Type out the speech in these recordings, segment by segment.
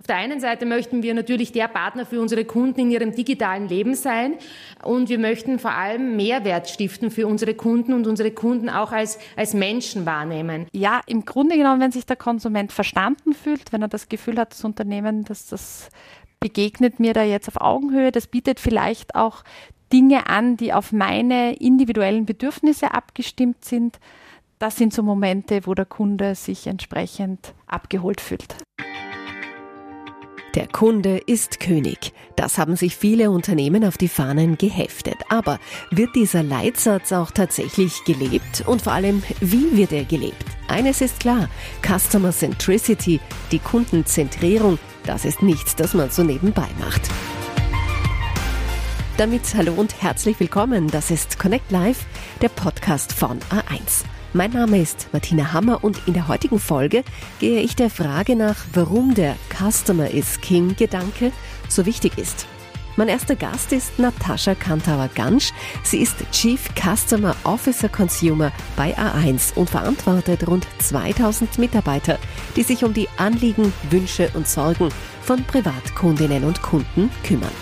Auf der einen Seite möchten wir natürlich der Partner für unsere Kunden in ihrem digitalen Leben sein und wir möchten vor allem Mehrwert stiften für unsere Kunden und unsere Kunden auch als, als Menschen wahrnehmen. Ja, im Grunde genommen, wenn sich der Konsument verstanden fühlt, wenn er das Gefühl hat, das Unternehmen, dass das begegnet mir da jetzt auf Augenhöhe, das bietet vielleicht auch Dinge an, die auf meine individuellen Bedürfnisse abgestimmt sind. Das sind so Momente, wo der Kunde sich entsprechend abgeholt fühlt. Der Kunde ist König. Das haben sich viele Unternehmen auf die Fahnen geheftet. Aber wird dieser Leitsatz auch tatsächlich gelebt? Und vor allem, wie wird er gelebt? Eines ist klar, Customer Centricity, die Kundenzentrierung, das ist nichts, das man so nebenbei macht. Damit hallo und herzlich willkommen. Das ist Connect Live, der Podcast von A1. Mein Name ist Martina Hammer und in der heutigen Folge gehe ich der Frage nach, warum der Customer is King Gedanke so wichtig ist. Mein erster Gast ist Natascha Kantauer-Gansch. Sie ist Chief Customer Officer Consumer bei A1 und verantwortet rund 2000 Mitarbeiter, die sich um die Anliegen, Wünsche und Sorgen von Privatkundinnen und Kunden kümmern.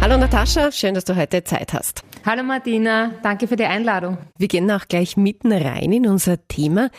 Hallo Natascha, schön, dass du heute Zeit hast. Hallo Martina, danke für die Einladung. Wir gehen auch gleich mitten rein in unser Thema.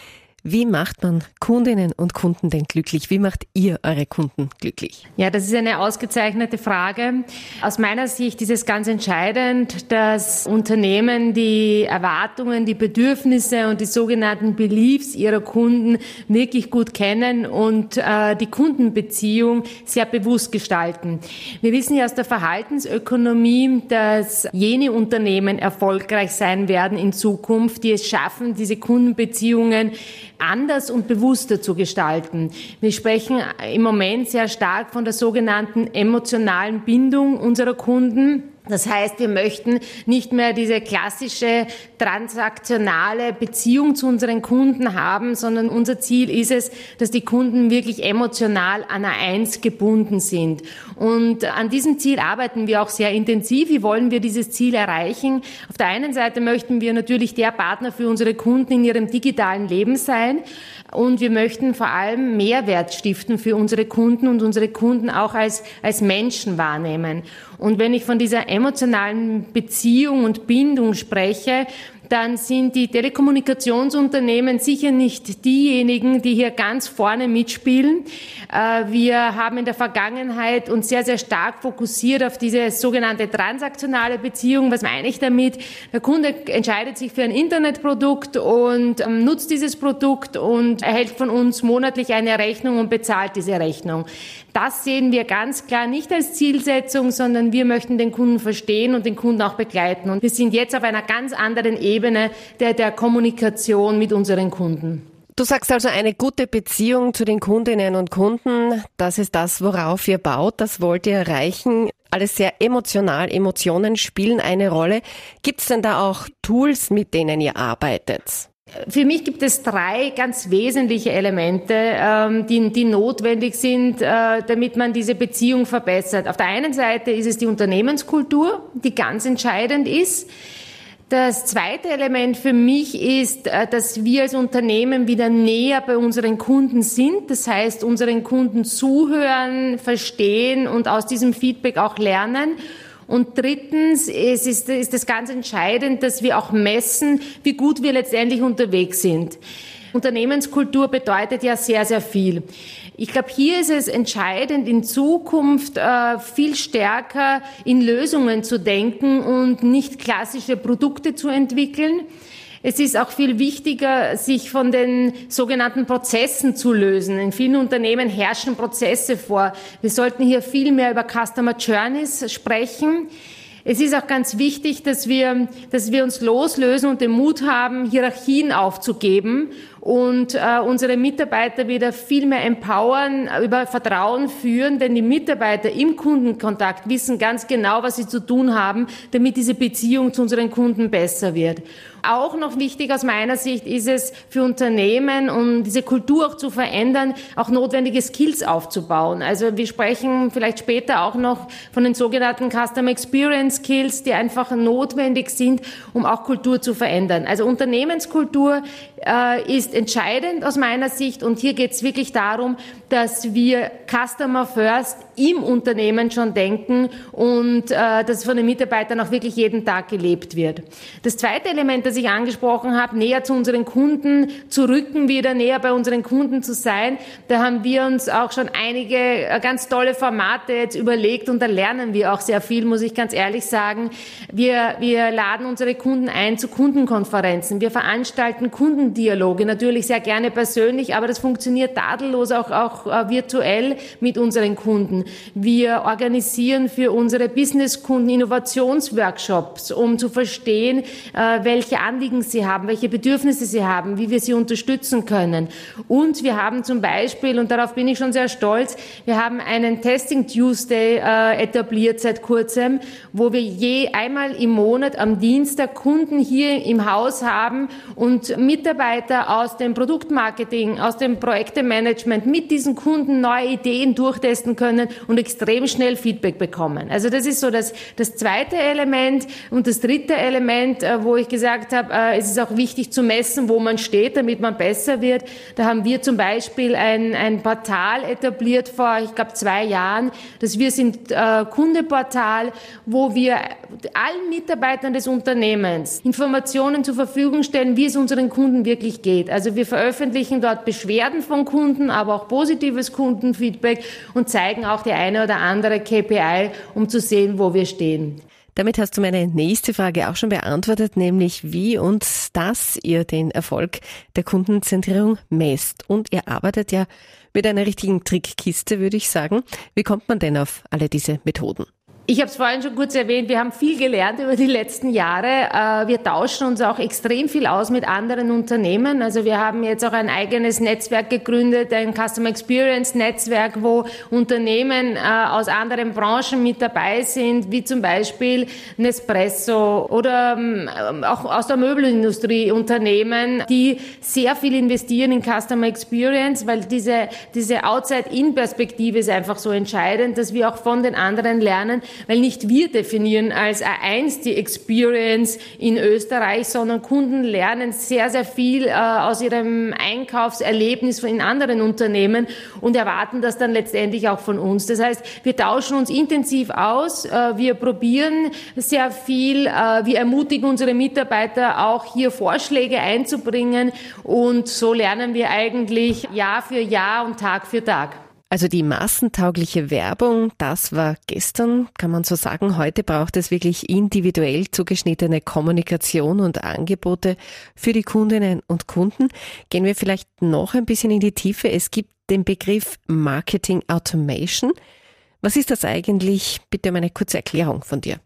Wie macht man Kundinnen und Kunden denn glücklich? Wie macht ihr eure Kunden glücklich? Ja, das ist eine ausgezeichnete Frage. Aus meiner Sicht ist es ganz entscheidend, dass Unternehmen die Erwartungen, die Bedürfnisse und die sogenannten Beliefs ihrer Kunden wirklich gut kennen und äh, die Kundenbeziehung sehr bewusst gestalten. Wir wissen ja aus der Verhaltensökonomie, dass jene Unternehmen erfolgreich sein werden in Zukunft, die es schaffen, diese Kundenbeziehungen anders und bewusster zu gestalten. Wir sprechen im Moment sehr stark von der sogenannten emotionalen Bindung unserer Kunden. Das heißt, wir möchten nicht mehr diese klassische transaktionale Beziehung zu unseren Kunden haben, sondern unser Ziel ist es, dass die Kunden wirklich emotional an A1 gebunden sind. Und an diesem Ziel arbeiten wir auch sehr intensiv. Wie wollen wir dieses Ziel erreichen? Auf der einen Seite möchten wir natürlich der Partner für unsere Kunden in ihrem digitalen Leben sein. Und wir möchten vor allem Mehrwert stiften für unsere Kunden und unsere Kunden auch als, als Menschen wahrnehmen. Und wenn ich von dieser emotionalen Beziehung und Bindung spreche, dann sind die Telekommunikationsunternehmen sicher nicht diejenigen, die hier ganz vorne mitspielen. Äh, wir haben in der Vergangenheit uns sehr, sehr stark fokussiert auf diese sogenannte transaktionale Beziehung. Was meine ich damit? Der Kunde entscheidet sich für ein Internetprodukt und ähm, nutzt dieses Produkt und erhält von uns monatlich eine Rechnung und bezahlt diese Rechnung. Das sehen wir ganz klar nicht als Zielsetzung, sondern wir möchten den Kunden verstehen und den Kunden auch begleiten. Und wir sind jetzt auf einer ganz anderen Ebene der, der Kommunikation mit unseren Kunden. Du sagst also eine gute Beziehung zu den Kundinnen und Kunden, das ist das, worauf ihr baut, das wollt ihr erreichen. Alles sehr emotional, Emotionen spielen eine Rolle. Gibt es denn da auch Tools, mit denen ihr arbeitet? Für mich gibt es drei ganz wesentliche Elemente, ähm, die, die notwendig sind, äh, damit man diese Beziehung verbessert. Auf der einen Seite ist es die Unternehmenskultur, die ganz entscheidend ist. Das zweite Element für mich ist, äh, dass wir als Unternehmen wieder näher bei unseren Kunden sind. Das heißt, unseren Kunden zuhören, verstehen und aus diesem Feedback auch lernen. Und drittens es ist, ist es ganz entscheidend, dass wir auch messen, wie gut wir letztendlich unterwegs sind. Unternehmenskultur bedeutet ja sehr, sehr viel. Ich glaube, hier ist es entscheidend, in Zukunft äh, viel stärker in Lösungen zu denken und nicht klassische Produkte zu entwickeln. Es ist auch viel wichtiger, sich von den sogenannten Prozessen zu lösen. In vielen Unternehmen herrschen Prozesse vor. Wir sollten hier viel mehr über Customer Journeys sprechen. Es ist auch ganz wichtig, dass wir, dass wir uns loslösen und den Mut haben, Hierarchien aufzugeben und äh, unsere Mitarbeiter wieder viel mehr empowern, über Vertrauen führen, denn die Mitarbeiter im Kundenkontakt wissen ganz genau, was sie zu tun haben, damit diese Beziehung zu unseren Kunden besser wird. Auch noch wichtig aus meiner Sicht ist es für Unternehmen, um diese Kultur auch zu verändern, auch notwendige Skills aufzubauen. Also wir sprechen vielleicht später auch noch von den sogenannten Customer Experience Skills, die einfach notwendig sind, um auch Kultur zu verändern. Also Unternehmenskultur äh, ist entscheidend aus meiner Sicht. Und hier geht es wirklich darum, dass wir Customer First im Unternehmen schon denken und äh, dass von den Mitarbeitern auch wirklich jeden Tag gelebt wird. Das zweite Element, das ich angesprochen habe, näher zu unseren Kunden zu rücken, wieder näher bei unseren Kunden zu sein, da haben wir uns auch schon einige äh, ganz tolle Formate jetzt überlegt und da lernen wir auch sehr viel, muss ich ganz ehrlich sagen. Wir, wir laden unsere Kunden ein zu Kundenkonferenzen. Wir veranstalten Kundendialoge, natürlich sehr gerne persönlich, aber das funktioniert tadellos auch, auch äh, virtuell mit unseren Kunden. Wir organisieren für unsere Businesskunden Innovationsworkshops, um zu verstehen, äh, welche Anliegen sie haben, welche Bedürfnisse sie haben, wie wir sie unterstützen können. Und wir haben zum Beispiel, und darauf bin ich schon sehr stolz, wir haben einen Testing Tuesday äh, etabliert seit kurzem, wo wir je einmal im Monat am Dienstag Kunden hier im Haus haben und Mitarbeiter aus dem Produktmarketing, aus dem Projektemanagement mit diesen Kunden neue Ideen durchtesten können und extrem schnell Feedback bekommen. Also das ist so das, das zweite Element. Und das dritte Element, äh, wo ich gesagt habe, äh, es ist auch wichtig zu messen, wo man steht, damit man besser wird. Da haben wir zum Beispiel ein, ein Portal etabliert vor, ich glaube, zwei Jahren. Das wir sind äh, Kundeportal, wo wir allen Mitarbeitern des Unternehmens Informationen zur Verfügung stellen, wie es unseren Kunden wirklich geht. Also wir veröffentlichen dort Beschwerden von Kunden, aber auch positives Kundenfeedback und zeigen auch die eine oder andere KPI, um zu sehen, wo wir stehen. Damit hast du meine nächste Frage auch schon beantwortet, nämlich wie und dass ihr den Erfolg der Kundenzentrierung messt. Und ihr arbeitet ja mit einer richtigen Trickkiste, würde ich sagen. Wie kommt man denn auf alle diese Methoden? Ich habe es vorhin schon kurz erwähnt, wir haben viel gelernt über die letzten Jahre. Äh, wir tauschen uns auch extrem viel aus mit anderen Unternehmen. Also wir haben jetzt auch ein eigenes Netzwerk gegründet, ein Customer Experience Netzwerk, wo Unternehmen äh, aus anderen Branchen mit dabei sind, wie zum Beispiel Nespresso oder ähm, auch aus der Möbelindustrie Unternehmen, die sehr viel investieren in Customer Experience, weil diese, diese Outside-In-Perspektive ist einfach so entscheidend, dass wir auch von den anderen lernen, weil nicht wir definieren als A1 die Experience in Österreich, sondern Kunden lernen sehr, sehr viel äh, aus ihrem Einkaufserlebnis in anderen Unternehmen und erwarten das dann letztendlich auch von uns. Das heißt, wir tauschen uns intensiv aus, äh, wir probieren sehr viel, äh, wir ermutigen unsere Mitarbeiter auch hier Vorschläge einzubringen und so lernen wir eigentlich Jahr für Jahr und Tag für Tag. Also die massentaugliche Werbung, das war gestern, kann man so sagen. Heute braucht es wirklich individuell zugeschnittene Kommunikation und Angebote für die Kundinnen und Kunden. Gehen wir vielleicht noch ein bisschen in die Tiefe. Es gibt den Begriff Marketing Automation. Was ist das eigentlich? Bitte um eine kurze Erklärung von dir.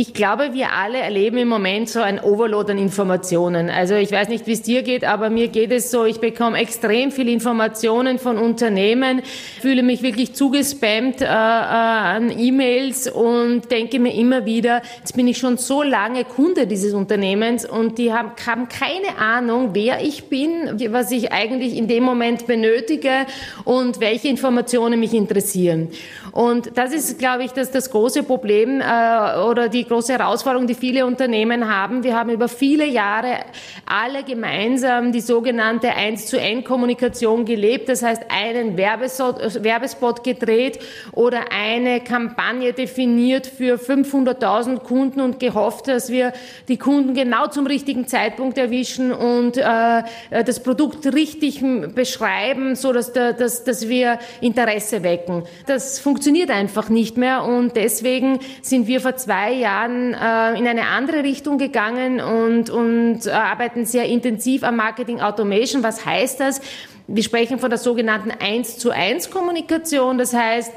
Ich glaube, wir alle erleben im Moment so ein Overload an Informationen. Also ich weiß nicht, wie es dir geht, aber mir geht es so, ich bekomme extrem viele Informationen von Unternehmen, fühle mich wirklich zugespammt äh, äh, an E-Mails und denke mir immer wieder, jetzt bin ich schon so lange Kunde dieses Unternehmens und die haben, haben keine Ahnung, wer ich bin, was ich eigentlich in dem Moment benötige und welche Informationen mich interessieren. Und das ist, glaube ich, das, das große Problem äh, oder die große Herausforderung, die viele Unternehmen haben. Wir haben über viele Jahre alle gemeinsam die sogenannte 1 zu N Kommunikation gelebt. Das heißt, einen Werbespot gedreht oder eine Kampagne definiert für 500.000 Kunden und gehofft, dass wir die Kunden genau zum richtigen Zeitpunkt erwischen und äh, das Produkt richtig beschreiben, so dass, dass, dass wir Interesse wecken. Das funktioniert einfach nicht mehr und deswegen sind wir vor zwei Jahren Jahren äh, in eine andere Richtung gegangen und, und äh, arbeiten sehr intensiv am Marketing Automation. Was heißt das? Wir sprechen von der sogenannten 1 zu 1 Kommunikation. Das heißt,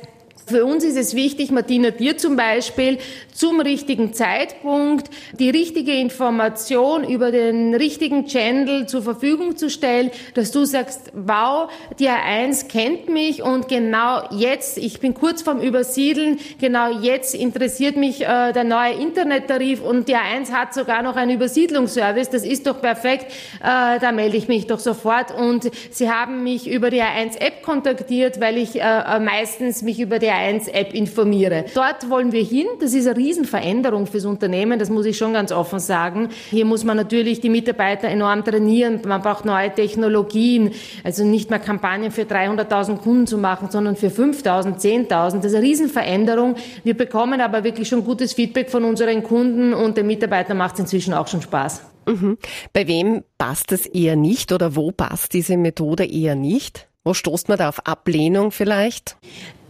Für uns ist es wichtig, Martina, dir zum Beispiel zum richtigen Zeitpunkt die richtige Information über den richtigen Channel zur Verfügung zu stellen, dass du sagst, wow, die A1 kennt mich und genau jetzt, ich bin kurz vorm Übersiedeln, genau jetzt interessiert mich äh, der neue Internettarif und die A1 hat sogar noch einen Übersiedlungsservice, das ist doch perfekt, äh, da melde ich mich doch sofort. Und sie haben mich über die A1-App kontaktiert, weil ich äh, meistens mich über die A1-App informiere. Dort wollen wir hin, das ist eine Riesenveränderung fürs Unternehmen, das muss ich schon ganz offen sagen. Hier muss man natürlich die Mitarbeiter enorm trainieren, man braucht neue Technologien, also nicht mehr Kampagnen für 300.000 Kunden zu machen, sondern für 5.000, 10.000. Das ist eine Riesenveränderung. Wir bekommen aber wirklich schon gutes Feedback von unseren Kunden und den Mitarbeitern macht es inzwischen auch schon Spaß. Mhm. Bei wem passt es eher nicht oder wo passt diese Methode eher nicht? Wo stoßt man da auf Ablehnung vielleicht?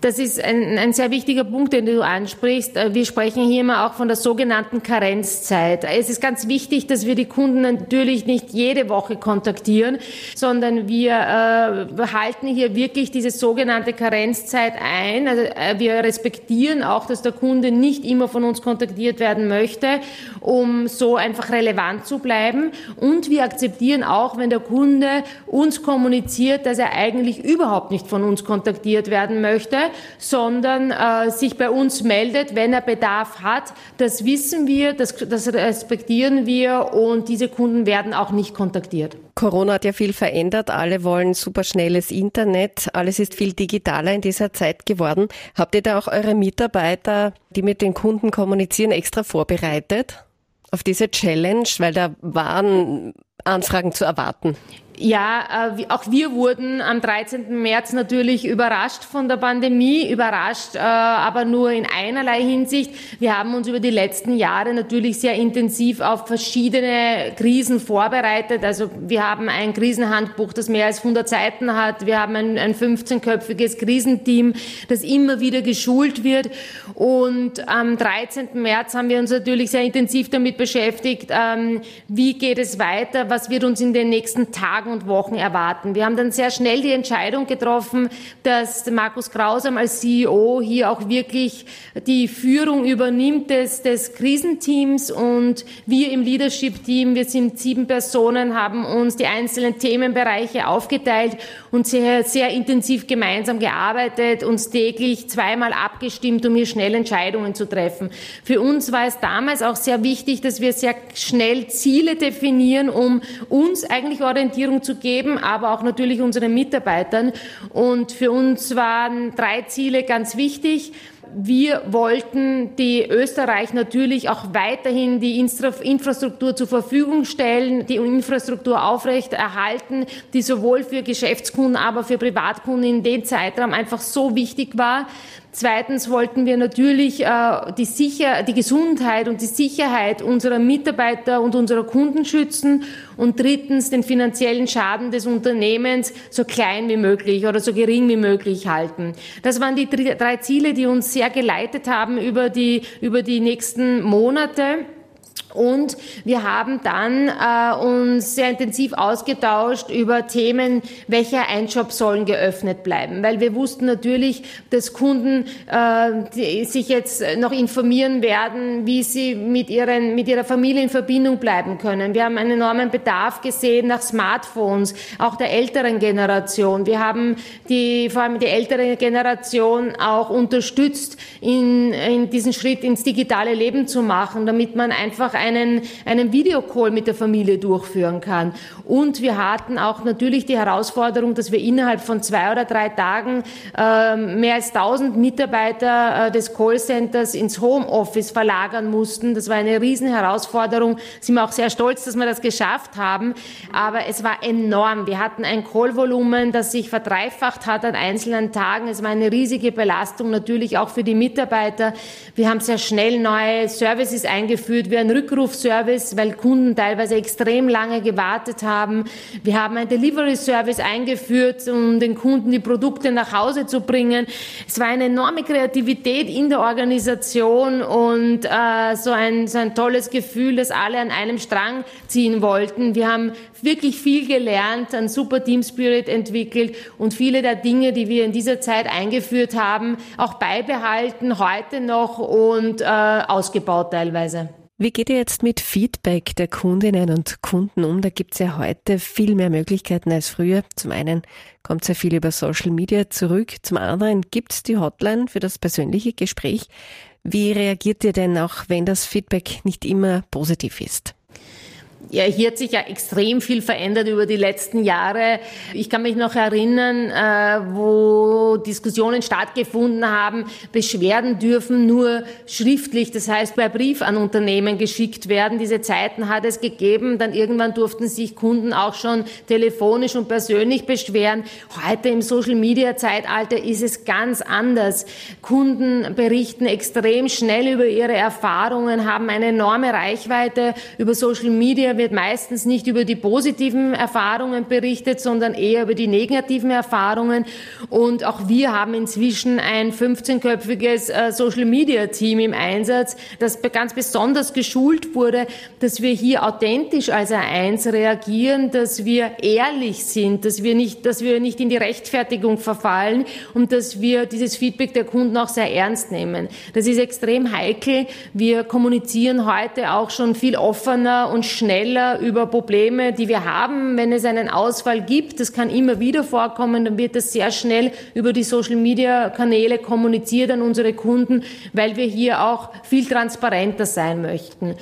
Das ist ein, ein sehr wichtiger Punkt, den du ansprichst. Äh, wir sprechen hier immer auch von der sogenannten Karenzzeit. Es ist ganz wichtig, dass wir die Kunden natürlich nicht jede Woche kontaktieren, sondern wir äh, halten hier wirklich diese sogenannte Karenzzeit ein. Also, äh, wir respektieren auch, dass der Kunde nicht immer von uns kontaktiert werden möchte, um so einfach relevant zu bleiben. Und wir akzeptieren auch, wenn der Kunde uns kommuniziert, dass er eigentlich überhaupt nicht von uns kontaktiert werden möchte sondern äh, sich bei uns meldet, wenn er Bedarf hat. Das wissen wir, das, das respektieren wir und diese Kunden werden auch nicht kontaktiert. Corona hat ja viel verändert. Alle wollen superschnelles Internet. Alles ist viel digitaler in dieser Zeit geworden. Habt ihr da auch eure Mitarbeiter, die mit den Kunden kommunizieren, extra vorbereitet? Auf diese Challenge, weil da waren Anfragen zu erwarten. Ja, äh, auch wir wurden am 13. März natürlich überrascht von der Pandemie, überrascht, äh, aber nur in einerlei Hinsicht. Wir haben uns über die letzten Jahre natürlich sehr intensiv auf verschiedene Krisen vorbereitet. Also wir haben ein Krisenhandbuch, das mehr als 100 Seiten hat. Wir haben ein, ein 15-köpfiges Krisenteam, das immer wieder geschult wird. Und am 13. März haben wir uns natürlich sehr intensiv damit beschäftigt, ähm, wie geht es weiter, was wird uns in den nächsten Tagen und Wochen erwarten. Wir haben dann sehr schnell die Entscheidung getroffen, dass Markus Grausam als CEO hier auch wirklich die Führung übernimmt des, des Krisenteams und wir im Leadership-Team, wir sind sieben Personen, haben uns die einzelnen Themenbereiche aufgeteilt und sehr, sehr intensiv gemeinsam gearbeitet, uns täglich zweimal abgestimmt, um hier schnell Entscheidungen zu treffen. Für uns war es damals auch sehr wichtig, dass wir sehr schnell Ziele definieren, um uns eigentlich Orientierung zu geben, aber auch natürlich unseren Mitarbeitern. Und für uns waren drei Ziele ganz wichtig. Wir wollten die Österreich natürlich auch weiterhin die Infrastruktur zur Verfügung stellen, die Infrastruktur aufrecht erhalten, die sowohl für Geschäftskunden, aber für Privatkunden in dem Zeitraum einfach so wichtig war. Zweitens wollten wir natürlich äh, die, Sicher die Gesundheit und die Sicherheit unserer Mitarbeiter und unserer Kunden schützen und drittens den finanziellen Schaden des Unternehmens so klein wie möglich oder so gering wie möglich halten. Das waren die drei Ziele, die uns sehr geleitet haben über die, über die nächsten Monate. Und wir haben dann äh, uns sehr intensiv ausgetauscht über Themen, welche Einshop sollen geöffnet bleiben. Weil wir wussten natürlich, dass Kunden äh, sich jetzt noch informieren werden, wie sie mit, ihren, mit ihrer Familie in Verbindung bleiben können. Wir haben einen enormen Bedarf gesehen nach Smartphones, auch der älteren Generation. Wir haben die, vor allem die ältere Generation auch unterstützt, in, in diesen Schritt ins digitale Leben zu machen, damit man einfach einen, einen Videocall mit der Familie durchführen kann. Und wir hatten auch natürlich die Herausforderung, dass wir innerhalb von zwei oder drei Tagen äh, mehr als 1000 Mitarbeiter äh, des Callcenters ins Homeoffice verlagern mussten. Das war eine riesen Herausforderung. Sind wir auch sehr stolz, dass wir das geschafft haben. Aber es war enorm. Wir hatten ein Callvolumen, das sich verdreifacht hat an einzelnen Tagen. Es war eine riesige Belastung natürlich auch für die Mitarbeiter. Wir haben sehr schnell neue Services eingeführt, wie ein Rück Rückrufservice, weil Kunden teilweise extrem lange gewartet haben. Wir haben ein Delivery Service eingeführt, um den Kunden die Produkte nach Hause zu bringen. Es war eine enorme Kreativität in der Organisation und äh, so, ein, so ein tolles Gefühl, dass alle an einem Strang ziehen wollten. Wir haben wirklich viel gelernt, einen super Team Spirit entwickelt und viele der Dinge, die wir in dieser Zeit eingeführt haben, auch beibehalten, heute noch und äh, ausgebaut teilweise. Wie geht ihr jetzt mit Feedback der Kundinnen und Kunden um? Da gibt es ja heute viel mehr Möglichkeiten als früher. Zum einen kommt sehr viel über Social Media zurück, zum anderen gibt es die Hotline für das persönliche Gespräch. Wie reagiert ihr denn auch, wenn das Feedback nicht immer positiv ist? Ja, hier hat sich ja extrem viel verändert über die letzten Jahre. Ich kann mich noch erinnern, äh, wo Diskussionen stattgefunden haben, Beschwerden dürfen nur schriftlich, das heißt per Brief an Unternehmen geschickt werden. Diese Zeiten hat es gegeben. Dann irgendwann durften sich Kunden auch schon telefonisch und persönlich beschweren. Heute im Social-Media-Zeitalter ist es ganz anders. Kunden berichten extrem schnell über ihre Erfahrungen, haben eine enorme Reichweite über Social Media wird meistens nicht über die positiven Erfahrungen berichtet, sondern eher über die negativen Erfahrungen. Und auch wir haben inzwischen ein 15-köpfiges äh, Social-Media-Team im Einsatz, das ganz besonders geschult wurde, dass wir hier authentisch als A1 reagieren, dass wir ehrlich sind, dass wir nicht, dass wir nicht in die Rechtfertigung verfallen und dass wir dieses Feedback der Kunden auch sehr ernst nehmen. Das ist extrem heikel. Wir kommunizieren heute auch schon viel offener und schneller schneller über Probleme, die wir haben. Wenn es einen Ausfall gibt, das kann immer wieder vorkommen, dann wird das sehr schnell über die Social-Media-Kanäle kommuniziert an unsere Kunden, weil wir hier auch viel transparenter sein möchten.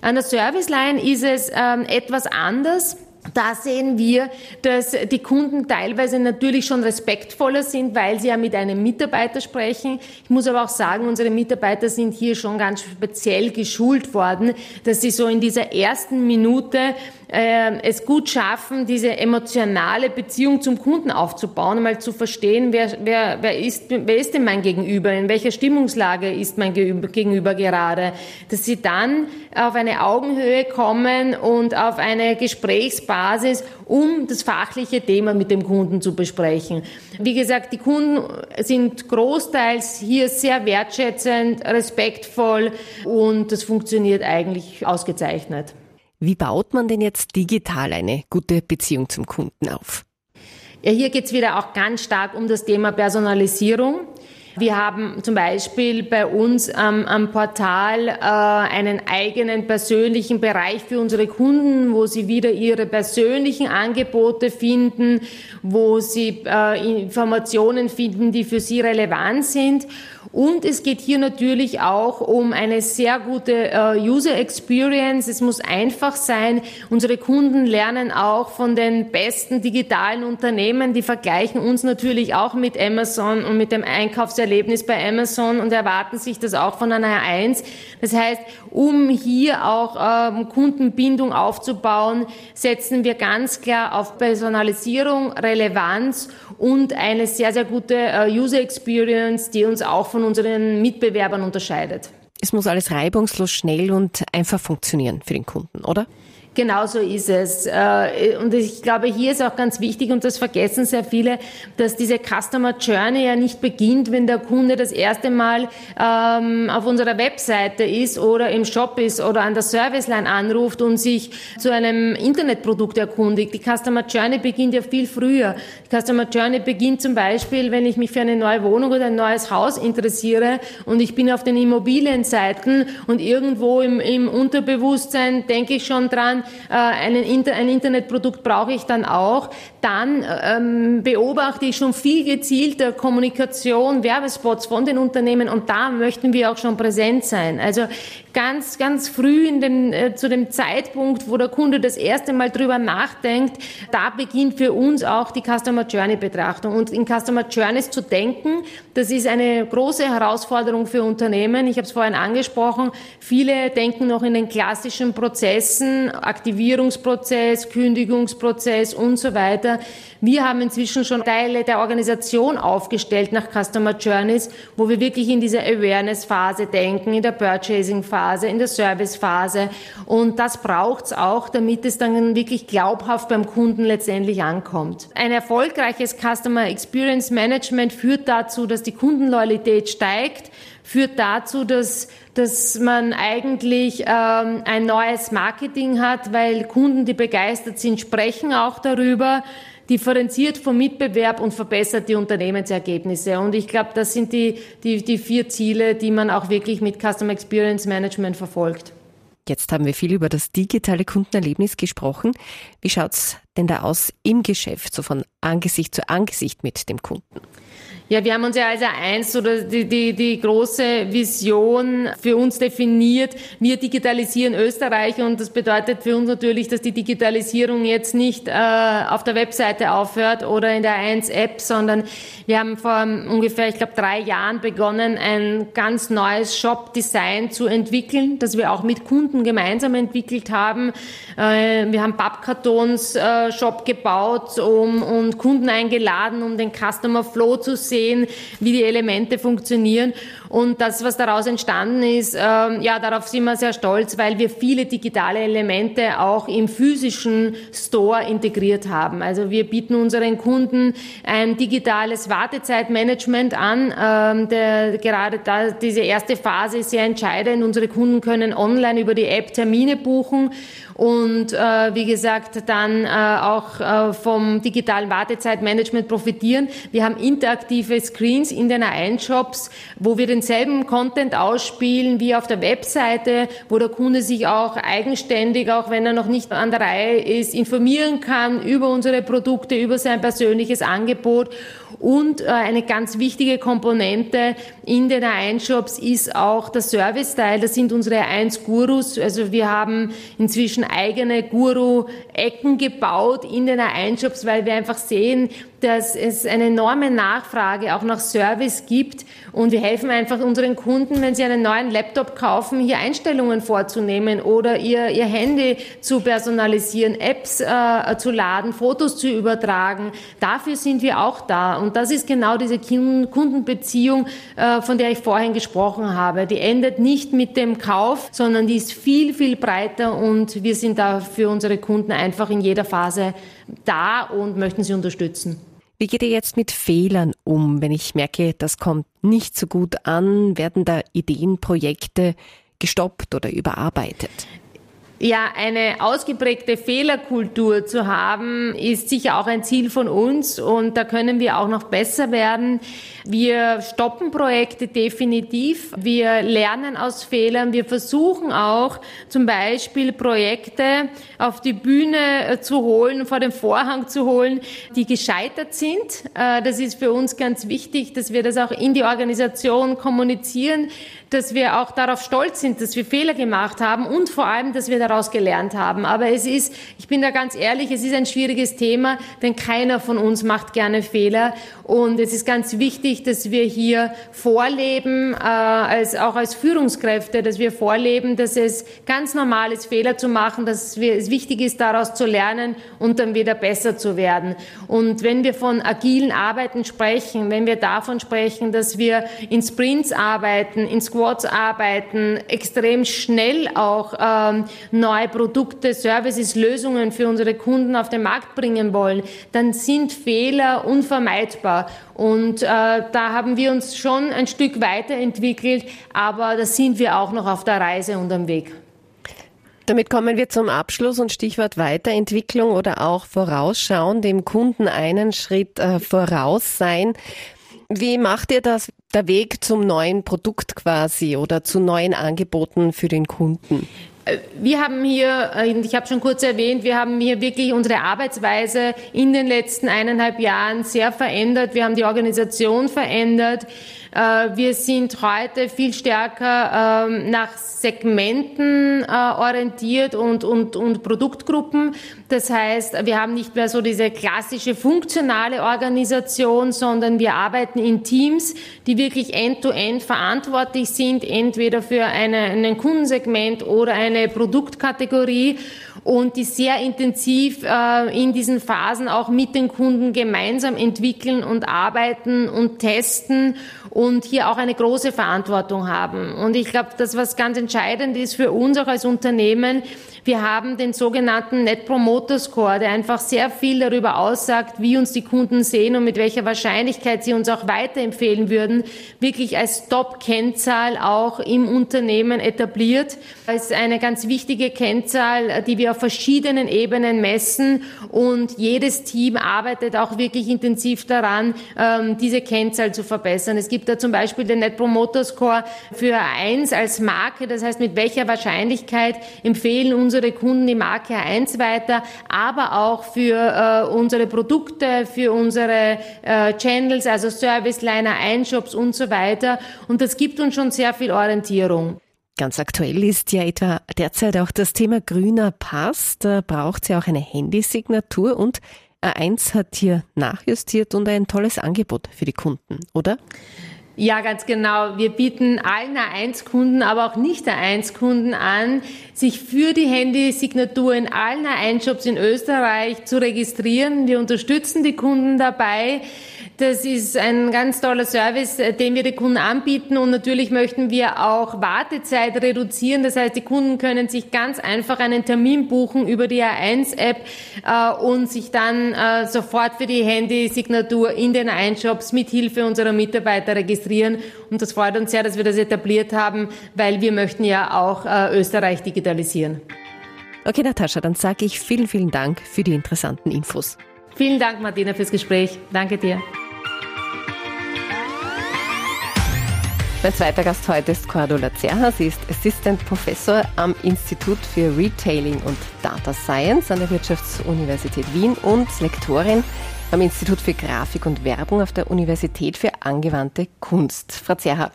An der Serviceline ist es ähm, etwas anders. Da sehen wir, dass die Kunden teilweise natürlich schon respektvoller sind, weil sie ja mit einem Mitarbeiter sprechen. Ich muss aber auch sagen, unsere Mitarbeiter sind hier schon ganz speziell geschult worden, dass sie so in dieser ersten Minute äh, es gut schaffen, diese emotionale Beziehung zum Kunden aufzubauen, mal zu verstehen, wer, wer, wer, ist, wer ist denn mein Gegenüber, in welcher Stimmungslage ist mein Gegenüber gerade, dass sie dann auf eine Augenhöhe kommen und auf eine Gesprächsbasis, um das fachliche Thema mit dem Kunden zu besprechen. Wie gesagt, die Kunden sind großteils hier sehr wertschätzend, respektvoll und das funktioniert eigentlich ausgezeichnet. Wie baut man denn jetzt digital eine gute Beziehung zum Kunden auf? Ja, hier geht es wieder auch ganz stark um das Thema Personalisierung. Wir haben zum Beispiel bei uns ähm, am Portal äh, einen eigenen persönlichen Bereich für unsere Kunden, wo sie wieder ihre persönlichen Angebote finden, wo sie äh, Informationen finden, die für sie relevant sind. Und es geht hier natürlich auch um eine sehr gute äh, User Experience. Es muss einfach sein. Unsere Kunden lernen auch von den besten digitalen Unternehmen. Die vergleichen uns natürlich auch mit Amazon und mit dem Einkaufserlebnis bei Amazon und erwarten sich das auch von einer 1. Das heißt, um hier auch ähm, Kundenbindung aufzubauen, setzen wir ganz klar auf Personalisierung, Relevanz und eine sehr, sehr gute äh, User Experience, die uns auch von unseren Mitbewerbern unterscheidet. Es muss alles reibungslos, schnell und einfach funktionieren für den Kunden, oder? Genau so ist es. Äh, und ich glaube, hier ist auch ganz wichtig, und das vergessen sehr viele, dass diese Customer Journey ja nicht beginnt, wenn der Kunde das erste Mal ähm, auf unserer Webseite ist oder im Shop ist oder an der Serviceline anruft und sich zu einem Internetprodukt erkundigt. Die Customer Journey beginnt ja viel früher. Die Customer Journey beginnt zum Beispiel, wenn ich mich für eine neue Wohnung oder ein neues Haus interessiere und ich bin auf den Immobilienseiten und irgendwo im, im Unterbewusstsein denke ich schon dran, äh, einen Inter ein Internetprodukt brauche ich dann auch, dann ähm, beobachte ich schon viel gezielter Kommunikation, Werbespots von den Unternehmen und da möchten wir auch schon präsent sein. Also ganz, ganz früh in den, äh, zu dem Zeitpunkt, wo der Kunde das erste Mal drüber nachdenkt, da beginnt für uns auch die Customer Journey Betrachtung. Und in Customer Journeys zu denken, das ist eine große Herausforderung für Unternehmen. Ich habe es vorhin angesprochen. Viele denken noch in den klassischen Prozessen, Aktivierungsprozess, Kündigungsprozess und so weiter. Wir haben inzwischen schon Teile der Organisation aufgestellt nach Customer Journeys, wo wir wirklich in dieser Awareness-Phase denken, in der Purchasing-Phase, in der Service-Phase. Und das braucht's auch, damit es dann wirklich glaubhaft beim Kunden letztendlich ankommt. Ein erfolgreiches Customer Experience Management führt dazu, dass die Kundenloyalität steigt, führt dazu, dass, dass man eigentlich ähm, ein neues Marketing hat, weil Kunden, die begeistert sind, sprechen auch darüber differenziert vom Mitbewerb und verbessert die Unternehmensergebnisse. Und ich glaube, das sind die, die, die vier Ziele, die man auch wirklich mit Customer Experience Management verfolgt. Jetzt haben wir viel über das digitale Kundenerlebnis gesprochen. Wie schaut's denn da aus im Geschäft, so von Angesicht zu Angesicht mit dem Kunden? Ja, wir haben uns ja als eins oder die, die, die große Vision für uns definiert. Wir digitalisieren Österreich und das bedeutet für uns natürlich, dass die Digitalisierung jetzt nicht äh, auf der Webseite aufhört oder in der 1-App, sondern wir haben vor ungefähr, ich glaube, drei Jahren begonnen, ein ganz neues Shop-Design zu entwickeln, das wir auch mit Kunden gemeinsam entwickelt haben. Äh, wir haben Pappkartons-Shop äh, gebaut um, und Kunden eingeladen, um den Customer Flow zu sehen sehen, wie die Elemente funktionieren. Und das, was daraus entstanden ist, äh, ja, darauf sind wir sehr stolz, weil wir viele digitale Elemente auch im physischen Store integriert haben. Also wir bieten unseren Kunden ein digitales Wartezeitmanagement an. Ähm, der, gerade da, diese erste Phase ist sehr entscheidend. Unsere Kunden können online über die App Termine buchen und äh, wie gesagt dann äh, auch äh, vom digitalen Wartezeitmanagement profitieren. Wir haben interaktive Screens in den A1-Shops, wo wir denselben Content ausspielen wie auf der Webseite, wo der Kunde sich auch eigenständig, auch wenn er noch nicht an der Reihe ist, informieren kann über unsere Produkte, über sein persönliches Angebot und äh, eine ganz wichtige Komponente in den A1-Shops ist auch der Service-Teil. Das sind unsere A1-Gurus. Also wir haben inzwischen eigene Guru-Ecken gebaut in den A1-Shops, weil wir einfach sehen, dass es eine enorme Nachfrage auch nach Service gibt und wir helfen einfach unseren Kunden, wenn sie einen neuen Laptop kaufen, hier Einstellungen vorzunehmen oder ihr, ihr Handy zu personalisieren, Apps äh, zu laden, Fotos zu übertragen. Dafür sind wir auch da und das ist genau diese Kundenbeziehung, äh, von der ich vorhin gesprochen habe. Die endet nicht mit dem Kauf, sondern die ist viel, viel breiter und wir sind da für unsere Kunden einfach in jeder Phase da und möchten sie unterstützen. Wie geht ihr jetzt mit Fehlern um, wenn ich merke, das kommt nicht so gut an? Werden da Ideen, Projekte gestoppt oder überarbeitet? Ja, eine ausgeprägte Fehlerkultur zu haben, ist sicher auch ein Ziel von uns und da können wir auch noch besser werden. Wir stoppen Projekte definitiv. Wir lernen aus Fehlern. Wir versuchen auch zum Beispiel Projekte auf die Bühne äh, zu holen, vor den Vorhang zu holen, die gescheitert sind. Äh, das ist für uns ganz wichtig, dass wir das auch in die Organisation kommunizieren, dass wir auch darauf stolz sind, dass wir Fehler gemacht haben und vor allem, dass wir daraus gelernt haben. Aber es ist, ich bin da ganz ehrlich, es ist ein schwieriges Thema, denn keiner von uns macht gerne Fehler. Und es ist ganz wichtig, dass wir hier vorleben, äh, als, auch als Führungskräfte, dass wir vorleben, dass es ganz normal ist, Fehler zu machen, dass wir, es wichtig ist, daraus zu lernen und dann wieder besser zu werden. Und wenn wir von agilen Arbeiten sprechen, wenn wir davon sprechen, dass wir in Sprints arbeiten, in Squads arbeiten, extrem schnell auch ähm, neue Produkte, Services, Lösungen für unsere Kunden auf den Markt bringen wollen, dann sind Fehler unvermeidbar. Und äh, da haben wir uns schon ein Stück weiterentwickelt, aber da sind wir auch noch auf der Reise und am Weg. Damit kommen wir zum Abschluss und Stichwort Weiterentwicklung oder auch Vorausschauen, dem Kunden einen Schritt äh, voraus sein. Wie macht ihr das, der Weg zum neuen Produkt quasi oder zu neuen Angeboten für den Kunden? Wir haben hier, äh, ich habe schon kurz erwähnt, wir haben hier wirklich unsere Arbeitsweise in den letzten eineinhalb Jahren sehr verändert. Wir haben die Organisation verändert. Äh, wir sind heute viel stärker ähm, nach Segmenten äh, orientiert und, und, und Produktgruppen. Das heißt, wir haben nicht mehr so diese klassische funktionale Organisation, sondern wir arbeiten in Teams, die wirklich end-to-end -end verantwortlich sind, entweder für eine, ein Kundensegment oder eine Produktkategorie und die sehr intensiv äh, in diesen Phasen auch mit den Kunden gemeinsam entwickeln und arbeiten und testen und hier auch eine große Verantwortung haben. Und ich glaube, das, was ganz entscheidend ist für uns auch als Unternehmen, wir haben den sogenannten Net Promoter Score, der einfach sehr viel darüber aussagt, wie uns die Kunden sehen und mit welcher Wahrscheinlichkeit sie uns auch weiterempfehlen würden, wirklich als Top-Kennzahl auch im Unternehmen etabliert. Das ist eine ganz wichtige Kennzahl, die wir auf verschiedenen Ebenen messen und jedes Team arbeitet auch wirklich intensiv daran, ähm, diese Kennzahl zu verbessern. Es gibt da zum Beispiel den Net Promoter Score für eins als Marke, das heißt, mit welcher Wahrscheinlichkeit empfehlen unsere Kunden die Marke 1 weiter, aber auch für äh, unsere Produkte, für unsere äh, Channels, also Service Liner, Einshops und so weiter. Und das gibt uns schon sehr viel Orientierung. Ganz aktuell ist ja etwa derzeit auch das Thema grüner Pass. Da braucht es ja auch eine Handysignatur und A1 hat hier nachjustiert und ein tolles Angebot für die Kunden, oder? Ja, ganz genau. Wir bieten allen A1-Kunden, aber auch nicht A1-Kunden an, sich für die Handysignatur in allen A1-Shops in Österreich zu registrieren. Wir unterstützen die Kunden dabei. Das ist ein ganz toller Service, äh, den wir den Kunden anbieten und natürlich möchten wir auch Wartezeit reduzieren. Das heißt, die Kunden können sich ganz einfach einen Termin buchen über die A1-App äh, und sich dann äh, sofort für die Handysignatur in den A1-Shops mit Hilfe unserer Mitarbeiter registrieren. Und das freut uns sehr, dass wir das etabliert haben, weil wir möchten ja auch Österreich digitalisieren. Okay, Natascha, dann sage ich vielen, vielen Dank für die interessanten Infos. Vielen Dank, Martina, fürs Gespräch. Danke dir. Mein zweiter Gast heute ist Cordula Zerha. Sie ist Assistant Professor am Institut für Retailing und Data Science an der Wirtschaftsuniversität Wien und Lektorin am Institut für Grafik und Werbung auf der Universität für angewandte Kunst. Frau Zerha,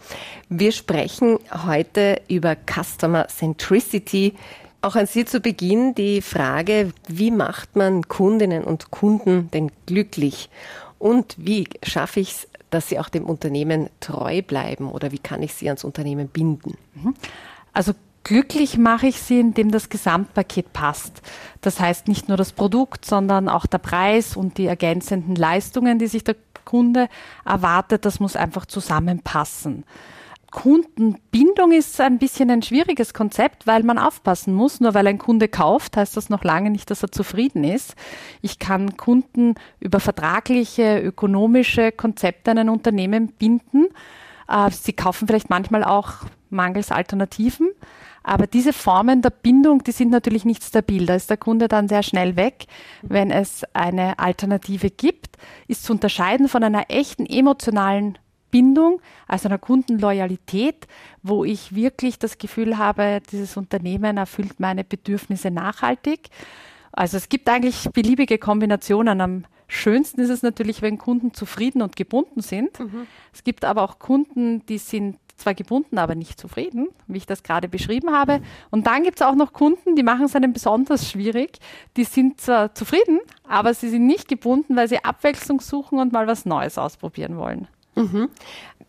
wir sprechen heute über Customer Centricity. Auch an Sie zu Beginn die Frage, wie macht man Kundinnen und Kunden denn glücklich? Und wie schaffe ich es, dass sie auch dem Unternehmen treu bleiben oder wie kann ich sie ans Unternehmen binden? Mhm. Also glücklich mache ich sie, indem das Gesamtpaket passt. Das heißt nicht nur das Produkt, sondern auch der Preis und die ergänzenden Leistungen, die sich der Kunde erwartet, das muss einfach zusammenpassen. Kundenbindung ist ein bisschen ein schwieriges Konzept, weil man aufpassen muss. Nur weil ein Kunde kauft, heißt das noch lange nicht, dass er zufrieden ist. Ich kann Kunden über vertragliche, ökonomische Konzepte an ein Unternehmen binden. Äh, sie kaufen vielleicht manchmal auch mangels Alternativen. Aber diese Formen der Bindung, die sind natürlich nicht stabil. Da ist der Kunde dann sehr schnell weg. Wenn es eine Alternative gibt, ist zu unterscheiden von einer echten emotionalen Bindung, also einer Kundenloyalität, wo ich wirklich das Gefühl habe, dieses Unternehmen erfüllt meine Bedürfnisse nachhaltig. Also es gibt eigentlich beliebige Kombinationen. Am schönsten ist es natürlich, wenn Kunden zufrieden und gebunden sind. Mhm. Es gibt aber auch Kunden, die sind zwar gebunden, aber nicht zufrieden, wie ich das gerade beschrieben habe. Und dann gibt es auch noch Kunden, die machen es einem besonders schwierig. Die sind zwar zufrieden, aber sie sind nicht gebunden, weil sie Abwechslung suchen und mal was Neues ausprobieren wollen. Mhm.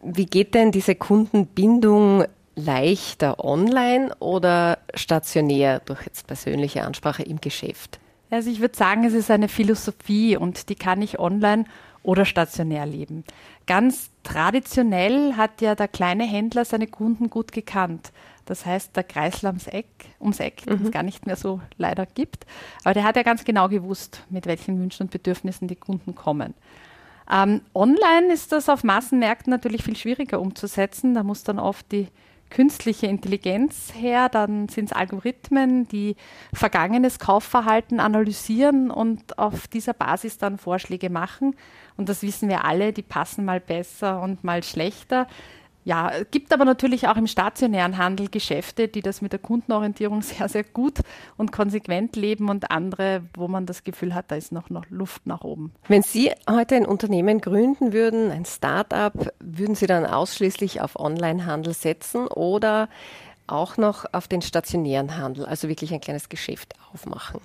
Wie geht denn diese Kundenbindung leichter online oder stationär durch jetzt persönliche Ansprache im Geschäft? Also ich würde sagen, es ist eine Philosophie und die kann ich online oder stationär leben. Ganz traditionell hat ja der kleine Händler seine Kunden gut gekannt. Das heißt, der Kreisel ums Eck, ums Eck, den es mhm. gar nicht mehr so leider gibt. Aber der hat ja ganz genau gewusst, mit welchen Wünschen und Bedürfnissen die Kunden kommen. Ähm, online ist das auf Massenmärkten natürlich viel schwieriger umzusetzen. Da muss dann oft die künstliche Intelligenz her, dann sind es Algorithmen, die vergangenes Kaufverhalten analysieren und auf dieser Basis dann Vorschläge machen. Und das wissen wir alle, die passen mal besser und mal schlechter. Ja, es gibt aber natürlich auch im stationären Handel Geschäfte, die das mit der Kundenorientierung sehr, sehr gut und konsequent leben und andere, wo man das Gefühl hat, da ist noch, noch Luft nach oben. Wenn Sie heute ein Unternehmen gründen würden, ein Start-up, würden Sie dann ausschließlich auf Onlinehandel setzen oder auch noch auf den stationären Handel, also wirklich ein kleines Geschäft aufmachen?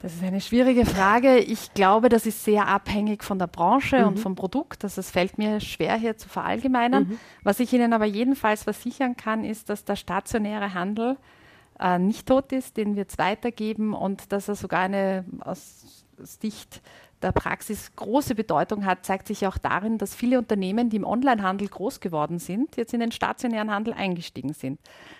Das ist eine schwierige Frage. Ich glaube, das ist sehr abhängig von der Branche mhm. und vom Produkt. Also es fällt mir schwer hier zu verallgemeinern. Mhm. Was ich Ihnen aber jedenfalls versichern kann, ist, dass der stationäre Handel äh, nicht tot ist, den wir jetzt weitergeben und dass er sogar eine aus Sicht der Praxis große Bedeutung hat, zeigt sich auch darin, dass viele Unternehmen, die im Onlinehandel groß geworden sind, jetzt in den stationären Handel eingestiegen sind.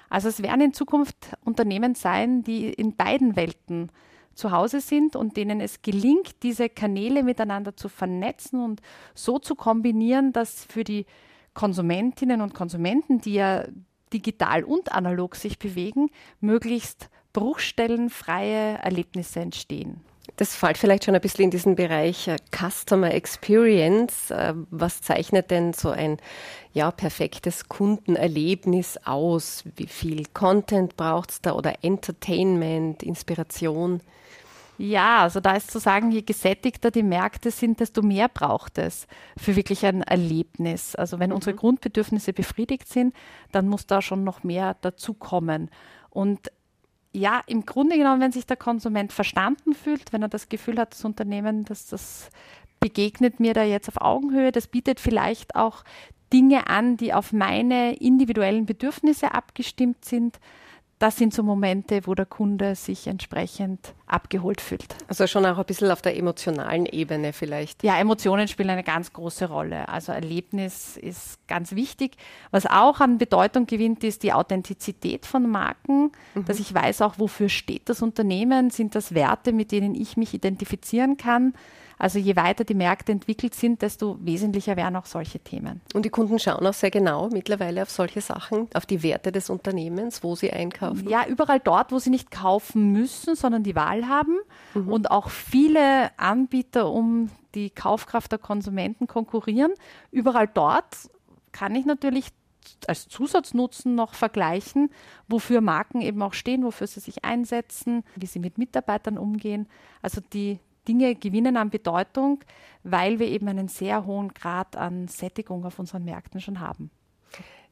Also es werden in Zukunft Unternehmen sein, die in beiden Welten zu Hause sind und denen es gelingt, diese Kanäle miteinander zu vernetzen und so zu kombinieren, dass für die Konsumentinnen und Konsumenten, die ja digital und analog sich bewegen, möglichst bruchstellenfreie Erlebnisse entstehen. Das fällt vielleicht schon ein bisschen in diesen Bereich äh, Customer Experience. Äh, was zeichnet denn so ein ja, perfektes Kundenerlebnis aus? Wie viel Content braucht es da oder Entertainment, Inspiration? Ja, also da ist zu sagen, je gesättigter die Märkte sind, desto mehr braucht es für wirklich ein Erlebnis. Also wenn mhm. unsere Grundbedürfnisse befriedigt sind, dann muss da schon noch mehr dazukommen. Und ja, im Grunde genommen, wenn sich der Konsument verstanden fühlt, wenn er das Gefühl hat, das Unternehmen, dass das begegnet mir da jetzt auf Augenhöhe, das bietet vielleicht auch Dinge an, die auf meine individuellen Bedürfnisse abgestimmt sind das sind so Momente, wo der Kunde sich entsprechend abgeholt fühlt. Also schon auch ein bisschen auf der emotionalen Ebene vielleicht. Ja, Emotionen spielen eine ganz große Rolle. Also Erlebnis ist ganz wichtig. Was auch an Bedeutung gewinnt, ist die Authentizität von Marken, mhm. dass ich weiß auch, wofür steht das Unternehmen, sind das Werte, mit denen ich mich identifizieren kann. Also je weiter die Märkte entwickelt sind, desto wesentlicher werden auch solche Themen. Und die Kunden schauen auch sehr genau mittlerweile auf solche Sachen, auf die Werte des Unternehmens, wo sie einkaufen. Ja, überall dort, wo sie nicht kaufen müssen, sondern die Wahl haben. Mhm. Und auch viele Anbieter um die Kaufkraft der Konsumenten konkurrieren. Überall dort kann ich natürlich als Zusatznutzen noch vergleichen, wofür Marken eben auch stehen, wofür sie sich einsetzen, wie sie mit Mitarbeitern umgehen. Also die Dinge gewinnen an Bedeutung, weil wir eben einen sehr hohen Grad an Sättigung auf unseren Märkten schon haben.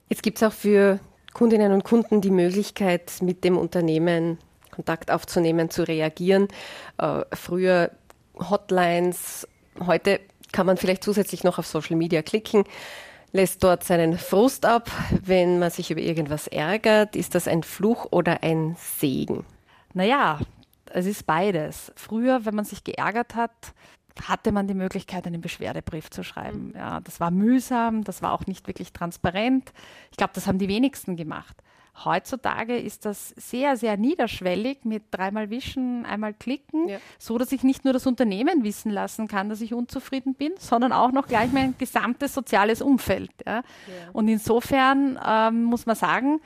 Jetzt gibt es auch für Kundinnen und Kunden die Möglichkeit, mit dem Unternehmen Kontakt aufzunehmen, zu reagieren. Äh, früher Hotlines, heute kann man vielleicht zusätzlich noch auf Social Media klicken, lässt dort seinen Frust ab, wenn man sich über irgendwas ärgert. Ist das ein Fluch oder ein Segen? Naja, es ist beides. Früher, wenn man sich geärgert hat, hatte man die Möglichkeit, einen Beschwerdebrief zu schreiben. Mhm. Ja, das war mühsam, das war auch nicht wirklich transparent. Ich glaube, das haben die wenigsten gemacht. Heutzutage ist das sehr, sehr niederschwellig mit dreimal wischen, einmal klicken, ja. so dass ich nicht nur das Unternehmen wissen lassen kann, dass ich unzufrieden bin, sondern auch noch gleich mein gesamtes soziales Umfeld. Ja. Ja. Und insofern ähm, muss man sagen,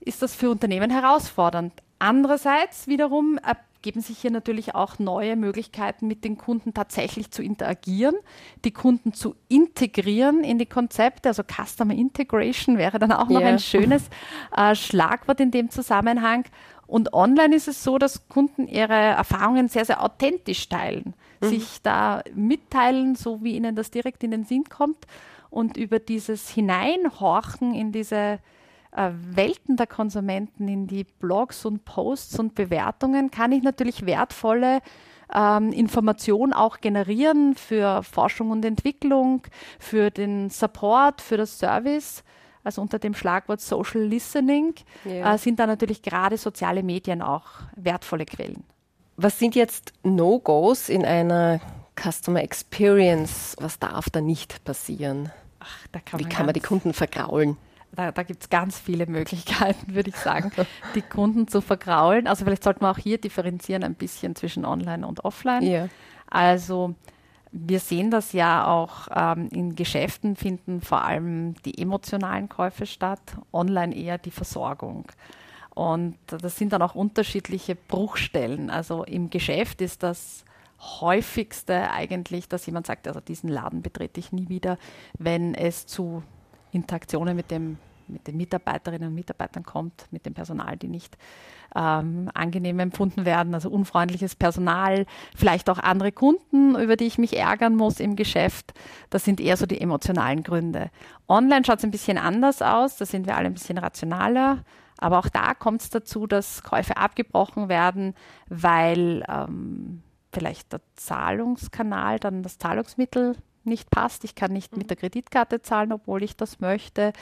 ist das für Unternehmen herausfordernd. Andererseits wiederum ergeben sich hier natürlich auch neue Möglichkeiten, mit den Kunden tatsächlich zu interagieren, die Kunden zu integrieren in die Konzepte. Also Customer Integration wäre dann auch noch yeah. ein schönes äh, Schlagwort in dem Zusammenhang. Und online ist es so, dass Kunden ihre Erfahrungen sehr, sehr authentisch teilen, mhm. sich da mitteilen, so wie ihnen das direkt in den Sinn kommt. Und über dieses Hineinhorchen in diese äh, Welten der Konsumenten, in die Blogs und Posts und Bewertungen, kann ich natürlich wertvolle ähm, Information auch generieren für Forschung und Entwicklung, für den Support, für das Service. Also unter dem Schlagwort Social Listening ja. äh, sind da natürlich gerade soziale Medien auch wertvolle Quellen. Was sind jetzt No-Gos in einer Customer Experience? Was darf da nicht passieren? Ach, da kann Wie kann man die Kunden vergraulen? Da, da gibt es ganz viele Möglichkeiten, würde ich sagen, die Kunden zu vergraulen. Also vielleicht sollten wir auch hier differenzieren ein bisschen zwischen Online und Offline. Yeah. Also wir sehen das ja auch ähm, in Geschäften finden vor allem die emotionalen Käufe statt, online eher die Versorgung. Und das sind dann auch unterschiedliche Bruchstellen. Also im Geschäft ist das häufigste eigentlich, dass jemand sagt, also diesen Laden betrete ich nie wieder, wenn es zu Interaktionen mit dem mit den Mitarbeiterinnen und Mitarbeitern kommt, mit dem Personal, die nicht ähm, angenehm empfunden werden, also unfreundliches Personal, vielleicht auch andere Kunden, über die ich mich ärgern muss im Geschäft. Das sind eher so die emotionalen Gründe. Online schaut es ein bisschen anders aus, da sind wir alle ein bisschen rationaler. Aber auch da kommt es dazu, dass Käufe abgebrochen werden, weil ähm, vielleicht der Zahlungskanal, dann das Zahlungsmittel nicht passt. Ich kann nicht mit der Kreditkarte zahlen, obwohl ich das möchte.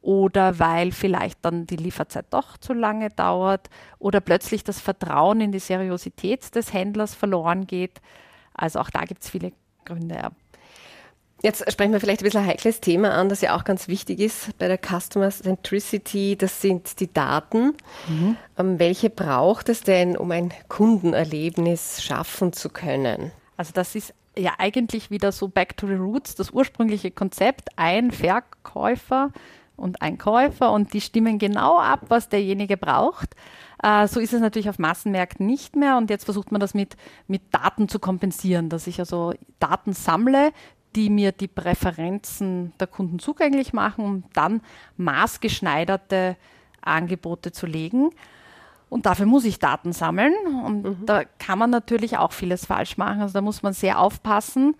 Oder weil vielleicht dann die Lieferzeit doch zu lange dauert. Oder plötzlich das Vertrauen in die Seriosität des Händlers verloren geht. Also auch da gibt es viele Gründe. Jetzt sprechen wir vielleicht ein bisschen ein heikles Thema an, das ja auch ganz wichtig ist bei der Customer Centricity. Das sind die Daten. Mhm. Ähm, welche braucht es denn, um ein Kundenerlebnis schaffen zu können? Also das ist ja eigentlich wieder so back to the roots, das ursprüngliche Konzept, ein Verkäufer und ein Käufer und die stimmen genau ab, was derjenige braucht. Äh, so ist es natürlich auf Massenmärkten nicht mehr und jetzt versucht man das mit, mit Daten zu kompensieren, dass ich also Daten sammle, die mir die Präferenzen der Kunden zugänglich machen, um dann maßgeschneiderte Angebote zu legen. Und dafür muss ich Daten sammeln. Und mhm. da kann man natürlich auch vieles falsch machen. Also da muss man sehr aufpassen.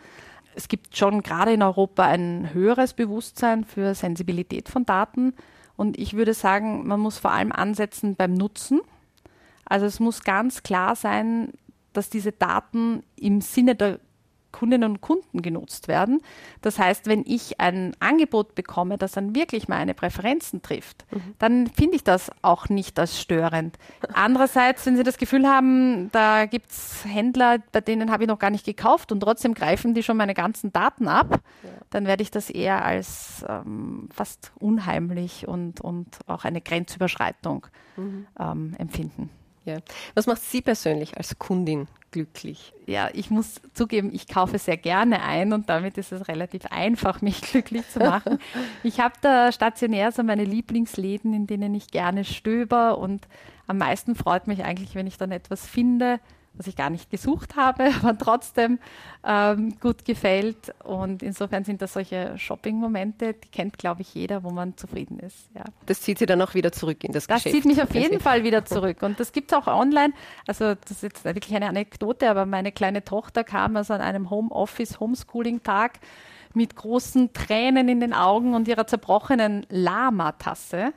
Es gibt schon gerade in Europa ein höheres Bewusstsein für Sensibilität von Daten. Und ich würde sagen, man muss vor allem ansetzen beim Nutzen. Also es muss ganz klar sein, dass diese Daten im Sinne der Kundinnen und Kunden genutzt werden. Das heißt, wenn ich ein Angebot bekomme, das dann wirklich meine Präferenzen trifft, mhm. dann finde ich das auch nicht als störend. Andererseits, wenn Sie das Gefühl haben, da gibt es Händler, bei denen habe ich noch gar nicht gekauft und trotzdem greifen die schon meine ganzen Daten ab, ja. dann werde ich das eher als ähm, fast unheimlich und, und auch eine Grenzüberschreitung mhm. ähm, empfinden. Ja. Was macht Sie persönlich als Kundin glücklich? Ja, ich muss zugeben, ich kaufe sehr gerne ein und damit ist es relativ einfach, mich glücklich zu machen. ich habe da stationär so meine Lieblingsläden, in denen ich gerne stöber und am meisten freut mich eigentlich, wenn ich dann etwas finde, was ich gar nicht gesucht habe, aber trotzdem ähm, gut gefällt. Und insofern sind das solche Shopping-Momente, die kennt, glaube ich, jeder, wo man zufrieden ist. Ja. Das zieht Sie dann auch wieder zurück in das, das Geschäft. Das zieht mich auf jeden Fall wieder zurück. Und das gibt es auch online. Also das ist jetzt wirklich eine Anekdote, aber meine kleine Tochter kam also an einem Homeoffice, Homeschooling-Tag mit großen Tränen in den Augen und ihrer zerbrochenen Lama-Tasse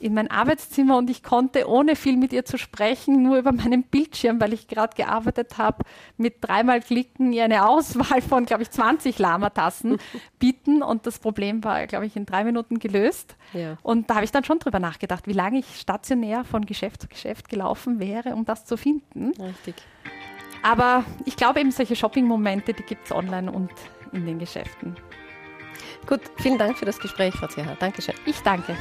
in mein Arbeitszimmer und ich konnte, ohne viel mit ihr zu sprechen, nur über meinen Bildschirm, weil ich gerade gearbeitet habe, mit dreimal Klicken ihr eine Auswahl von, glaube ich, 20 Lama-Tassen bieten. Und das Problem war, glaube ich, in drei Minuten gelöst. Ja. Und da habe ich dann schon drüber nachgedacht, wie lange ich stationär von Geschäft zu Geschäft gelaufen wäre, um das zu finden. Richtig. Aber ich glaube eben, solche Shopping-Momente, die gibt es online und in den Geschäften. Gut, vielen Dank für das Gespräch, Frau Zierer. Dankeschön. Ich danke.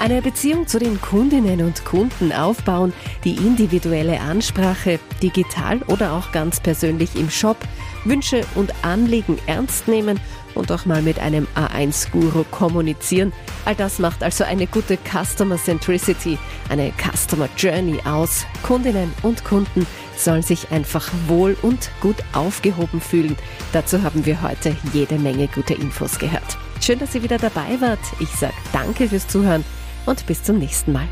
Eine Beziehung zu den Kundinnen und Kunden aufbauen, die individuelle Ansprache, digital oder auch ganz persönlich im Shop, Wünsche und Anliegen ernst nehmen und auch mal mit einem A1-Guru kommunizieren. All das macht also eine gute Customer Centricity, eine Customer Journey aus. Kundinnen und Kunden sollen sich einfach wohl und gut aufgehoben fühlen. Dazu haben wir heute jede Menge gute Infos gehört. Schön, dass ihr wieder dabei wart. Ich sage danke fürs Zuhören und bis zum nächsten Mal.